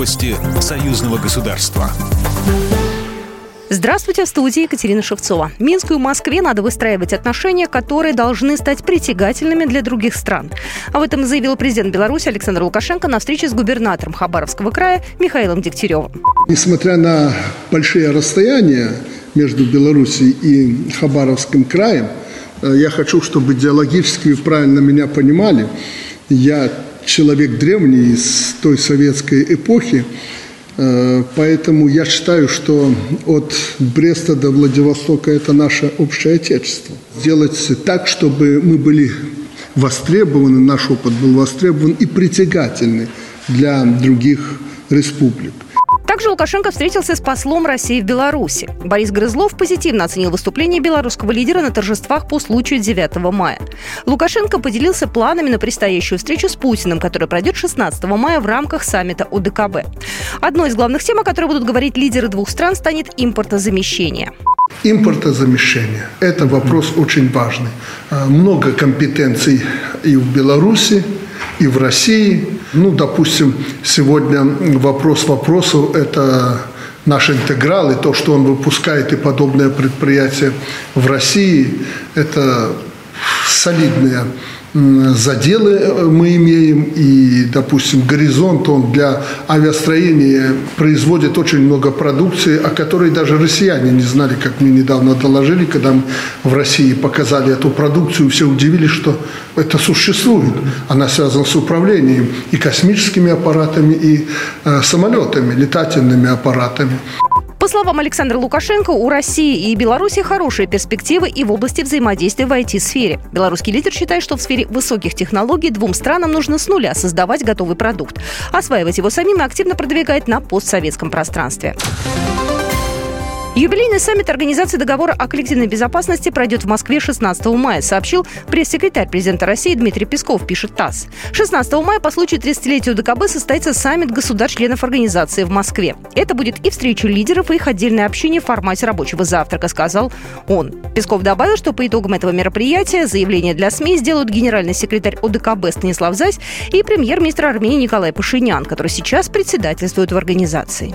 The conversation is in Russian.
Новости союзного государства. Здравствуйте, в студии Екатерина Шевцова. Минску и Москве надо выстраивать отношения, которые должны стать притягательными для других стран. Об этом заявил президент Беларуси Александр Лукашенко на встрече с губернатором Хабаровского края Михаилом Дегтяревым. Несмотря на большие расстояния между Беларусью и Хабаровским краем, э, я хочу, чтобы идеологически вы правильно меня понимали. Я человек древний из той советской эпохи, Э, поэтому я считаю, что от Бреста до Владивостока это наше общее отечество. Сделать так, чтобы мы были востребованы, наш опыт был востребован и притягательный для других республик. Также Лукашенко встретился с послом России в Беларуси. Борис Грызлов позитивно оценил выступление белорусского лидера на торжествах по случаю 9 мая. Лукашенко поделился планами на предстоящую встречу с Путиным, которая пройдет 16 мая в рамках саммита ОДКБ. Одной из главных тем, о которой будут говорить лидеры двух стран, станет импортозамещение. Импортозамещение – это вопрос очень важный. А, много компетенций и в Беларуси, и в России. Ну, допустим, сегодня вопрос вопросов – это наш интеграл, и то, что он выпускает, и подобное предприятие в России – это солидные заделы э, мы имеем, и, допустим, горизонт, он для авиастроения производит очень много продукции, о которой даже россияне не знали, как мне недавно доложили, когда мы в России показали эту продукцию, все удивились, что это существует. Она связана с управлением и космическими аппаратами, и э, самолетами, летательными аппаратами. Словам Александра Лукашенко, у России и Беларуси хорошие перспективы и в области взаимодействия в IT-сфере. Белорусский лидер считает, что в сфере высоких технологий двум странам нужно с нуля создавать готовый продукт. Осваивать его самим и активно продвигать на постсоветском пространстве. Юбилейный саммит Организации договора о коллективной безопасности пройдет в Москве 16 мая, сообщил пресс-секретарь президента России Дмитрий Песков, пишет ТАСС. 16 мая по случаю 30-летия ДКБ состоится саммит государств-членов организации в Москве. Это будет и встреча лидеров, и их отдельное общение в формате рабочего завтрака, сказал он. Песков добавил, что по итогам этого мероприятия заявление для СМИ сделают генеральный секретарь ОДКБ Станислав Зайс и премьер-министр Армении Николай Пашинян, который сейчас председательствует в организации.